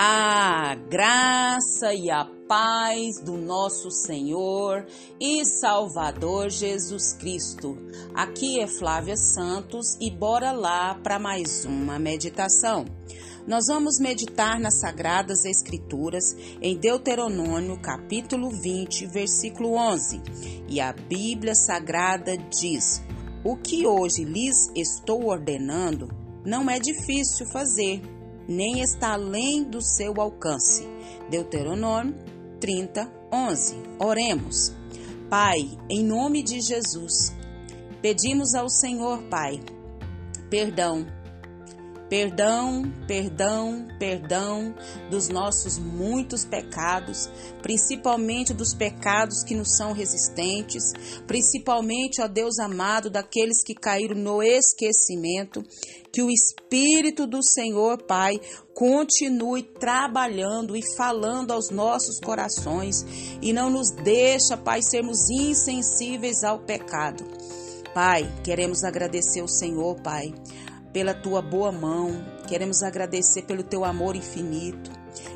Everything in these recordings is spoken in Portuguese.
A graça e a paz do nosso Senhor e Salvador Jesus Cristo. Aqui é Flávia Santos e bora lá para mais uma meditação. Nós vamos meditar nas Sagradas Escrituras em Deuteronômio, capítulo 20, versículo 11. E a Bíblia Sagrada diz: O que hoje lhes estou ordenando não é difícil fazer nem está além do seu alcance. Deuteronômio 30, 11. Oremos. Pai, em nome de Jesus, pedimos ao Senhor, Pai, perdão Perdão, perdão, perdão dos nossos muitos pecados, principalmente dos pecados que nos são resistentes, principalmente, ó Deus amado, daqueles que caíram no esquecimento. Que o Espírito do Senhor, Pai, continue trabalhando e falando aos nossos corações e não nos deixa, Pai, sermos insensíveis ao pecado. Pai, queremos agradecer o Senhor, Pai pela tua boa mão, queremos agradecer pelo teu amor infinito,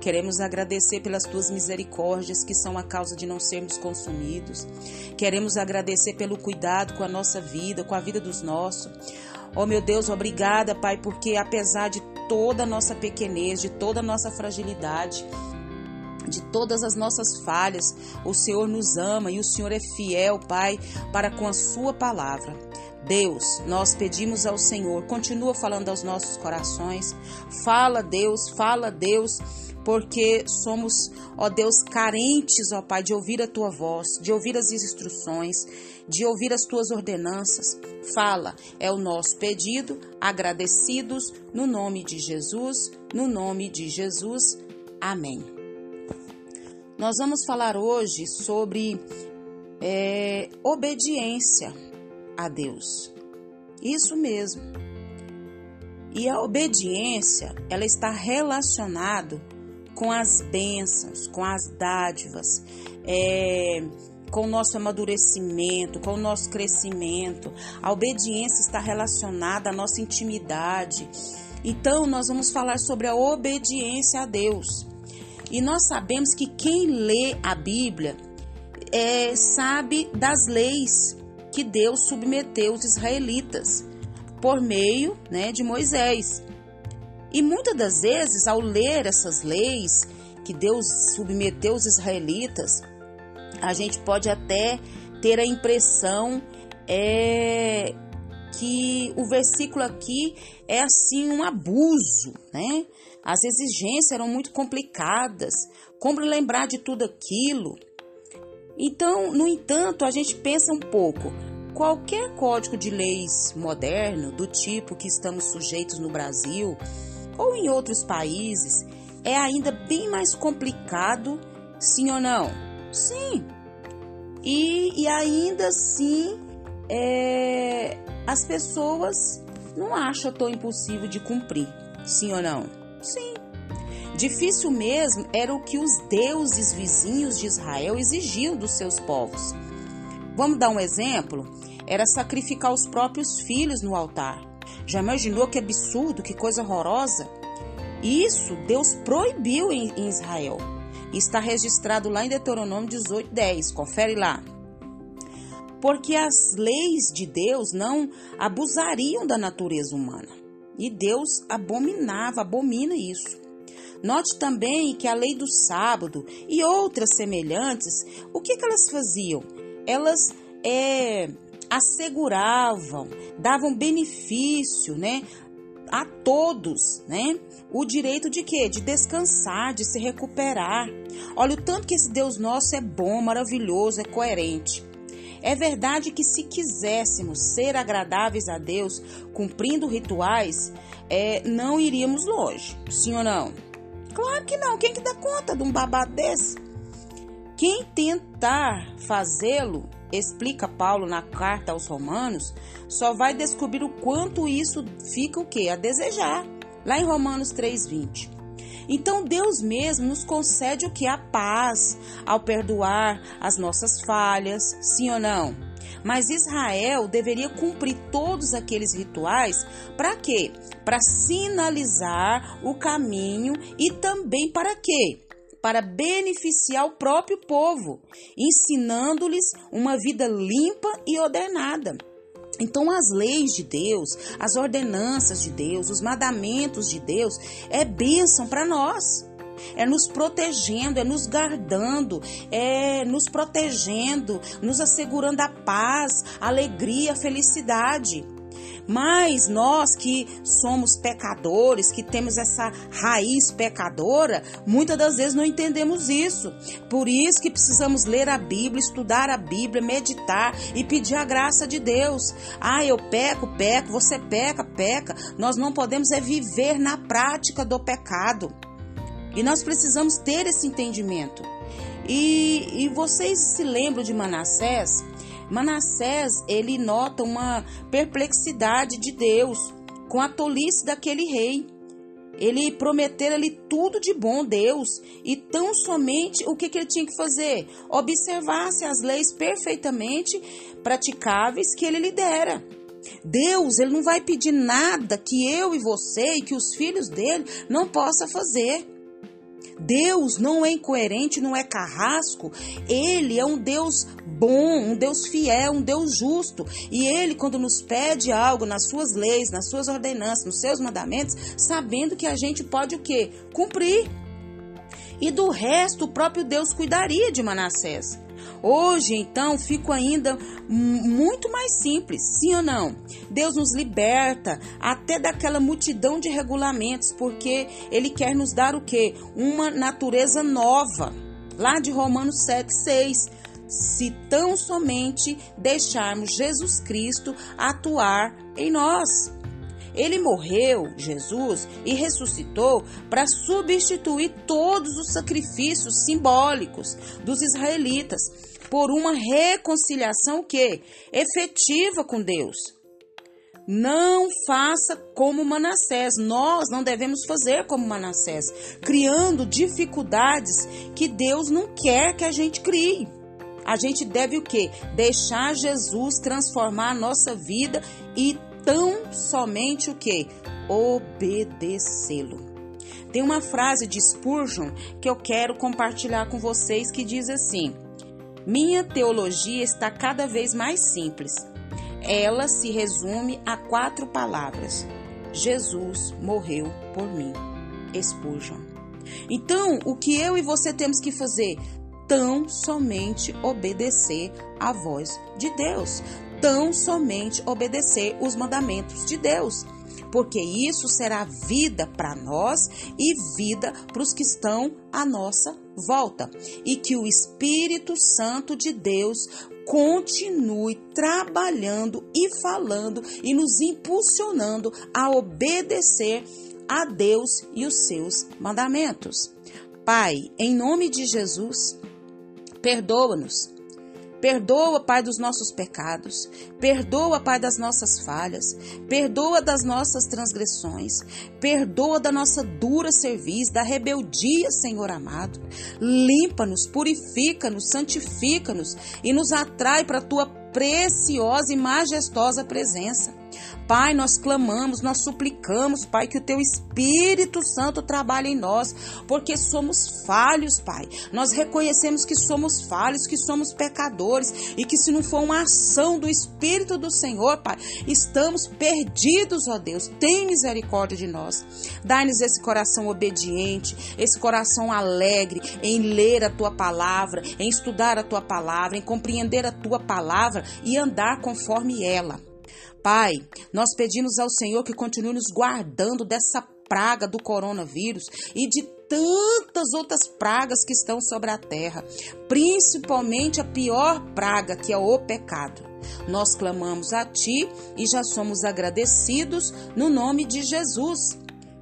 queremos agradecer pelas tuas misericórdias que são a causa de não sermos consumidos, queremos agradecer pelo cuidado com a nossa vida, com a vida dos nossos. Oh meu Deus, obrigada, Pai, porque apesar de toda a nossa pequenez, de toda a nossa fragilidade, de todas as nossas falhas, o Senhor nos ama e o Senhor é fiel, Pai, para com a Sua palavra. Deus, nós pedimos ao Senhor, continua falando aos nossos corações. Fala, Deus, fala, Deus, porque somos, ó Deus, carentes, ó Pai, de ouvir a tua voz, de ouvir as instruções, de ouvir as tuas ordenanças. Fala, é o nosso pedido, agradecidos no nome de Jesus, no nome de Jesus. Amém. Nós vamos falar hoje sobre é, obediência a Deus. Isso mesmo. E a obediência, ela está relacionada com as bênçãos, com as dádivas, é, com o nosso amadurecimento, com o nosso crescimento. A obediência está relacionada à nossa intimidade. Então, nós vamos falar sobre a obediência a Deus. E nós sabemos que quem lê a Bíblia é, sabe das leis que Deus submeteu os israelitas por meio né, de Moisés. E muitas das vezes, ao ler essas leis que Deus submeteu os israelitas, a gente pode até ter a impressão é, que o versículo aqui é assim um abuso, né? As exigências eram muito complicadas. Como lembrar de tudo aquilo? Então, no entanto, a gente pensa um pouco. Qualquer código de leis moderno, do tipo que estamos sujeitos no Brasil ou em outros países, é ainda bem mais complicado, sim ou não? Sim. E, e ainda assim, é, as pessoas não acham tão impossível de cumprir, sim ou não? Sim. Difícil mesmo era o que os deuses vizinhos de Israel exigiam dos seus povos. Vamos dar um exemplo? Era sacrificar os próprios filhos no altar. Já imaginou que absurdo, que coisa horrorosa? Isso Deus proibiu em, em Israel. Está registrado lá em Deuteronômio 18, 10. Confere lá. Porque as leis de Deus não abusariam da natureza humana. E Deus abominava, abomina isso. Note também que a lei do sábado e outras semelhantes, o que, que elas faziam? Elas é, asseguravam, davam benefício, né? A todos, né? O direito de quê? De descansar, de se recuperar. Olha o tanto que esse Deus nosso é bom, maravilhoso, é coerente. É verdade que se quiséssemos ser agradáveis a Deus, cumprindo rituais, é, não iríamos longe. Sim ou não? Claro que não. Quem que dá conta de um babado desse? Quem tentar fazê-lo, explica Paulo na carta aos Romanos, só vai descobrir o quanto isso fica o quê? A desejar. Lá em Romanos 3:20. Então Deus mesmo nos concede o que a paz ao perdoar as nossas falhas, sim ou não? Mas Israel deveria cumprir todos aqueles rituais para quê? Para sinalizar o caminho e também para quê? Para beneficiar o próprio povo, ensinando-lhes uma vida limpa e ordenada. Então, as leis de Deus, as ordenanças de Deus, os mandamentos de Deus é bênção para nós é nos protegendo, é nos guardando, é nos protegendo, nos assegurando a paz, a alegria, a felicidade. Mas nós que somos pecadores, que temos essa raiz pecadora, muitas das vezes não entendemos isso. Por isso que precisamos ler a Bíblia, estudar a Bíblia, meditar e pedir a graça de Deus. Ah, eu peco, peco, você peca, peca. Nós não podemos é viver na prática do pecado. E nós precisamos ter esse entendimento. E, e vocês se lembram de Manassés? Manassés, ele nota uma perplexidade de Deus com a tolice daquele rei. Ele prometeu ali tudo de bom, Deus, e tão somente o que, que ele tinha que fazer? Observasse as leis perfeitamente praticáveis que ele lhe dera. Deus, ele não vai pedir nada que eu e você e que os filhos dele não possa fazer. Deus não é incoerente, não é carrasco. Ele é um Deus bom, um Deus fiel, um Deus justo. E ele, quando nos pede algo nas suas leis, nas suas ordenanças, nos seus mandamentos, sabendo que a gente pode o quê? Cumprir. E do resto, o próprio Deus cuidaria de Manassés. Hoje, então, fico ainda muito mais simples, sim ou não? Deus nos liberta até daquela multidão de regulamentos, porque Ele quer nos dar o quê? Uma natureza nova. Lá de Romanos 7, 6. Se tão somente deixarmos Jesus Cristo atuar em nós. Ele morreu, Jesus, e ressuscitou para substituir todos os sacrifícios simbólicos dos israelitas por uma reconciliação que efetiva com Deus. Não faça como Manassés. Nós não devemos fazer como Manassés, criando dificuldades que Deus não quer que a gente crie. A gente deve o quê? Deixar Jesus transformar a nossa vida e tão somente o que? Obedecê-lo. Tem uma frase de Spurgeon que eu quero compartilhar com vocês que diz assim: Minha teologia está cada vez mais simples. Ela se resume a quatro palavras: Jesus morreu por mim. Spurgeon. Então, o que eu e você temos que fazer? Tão somente obedecer à voz de Deus tão somente obedecer os mandamentos de Deus, porque isso será vida para nós e vida para os que estão à nossa volta, e que o Espírito Santo de Deus continue trabalhando e falando e nos impulsionando a obedecer a Deus e os seus mandamentos. Pai, em nome de Jesus, perdoa-nos Perdoa, Pai, dos nossos pecados. Perdoa, Pai, das nossas falhas. Perdoa das nossas transgressões. Perdoa da nossa dura serviço, da rebeldia, Senhor amado. Limpa-nos, purifica-nos, santifica-nos e nos atrai para a tua preciosa e majestosa presença. Pai, nós clamamos, nós suplicamos, Pai, que o teu Espírito Santo trabalhe em nós, porque somos falhos, Pai. Nós reconhecemos que somos falhos, que somos pecadores e que se não for uma ação do Espírito do Senhor, Pai, estamos perdidos, ó Deus. Tem misericórdia de nós. Dai-nos esse coração obediente, esse coração alegre em ler a tua palavra, em estudar a tua palavra, em compreender a tua palavra e andar conforme ela. Pai, nós pedimos ao Senhor que continue nos guardando dessa praga do coronavírus e de tantas outras pragas que estão sobre a terra, principalmente a pior praga que é o pecado. Nós clamamos a Ti e já somos agradecidos no nome de Jesus.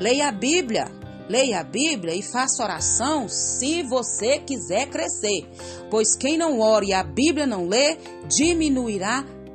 Leia a Bíblia, leia a Bíblia e faça oração se você quiser crescer, pois quem não ore e a Bíblia não lê, diminuirá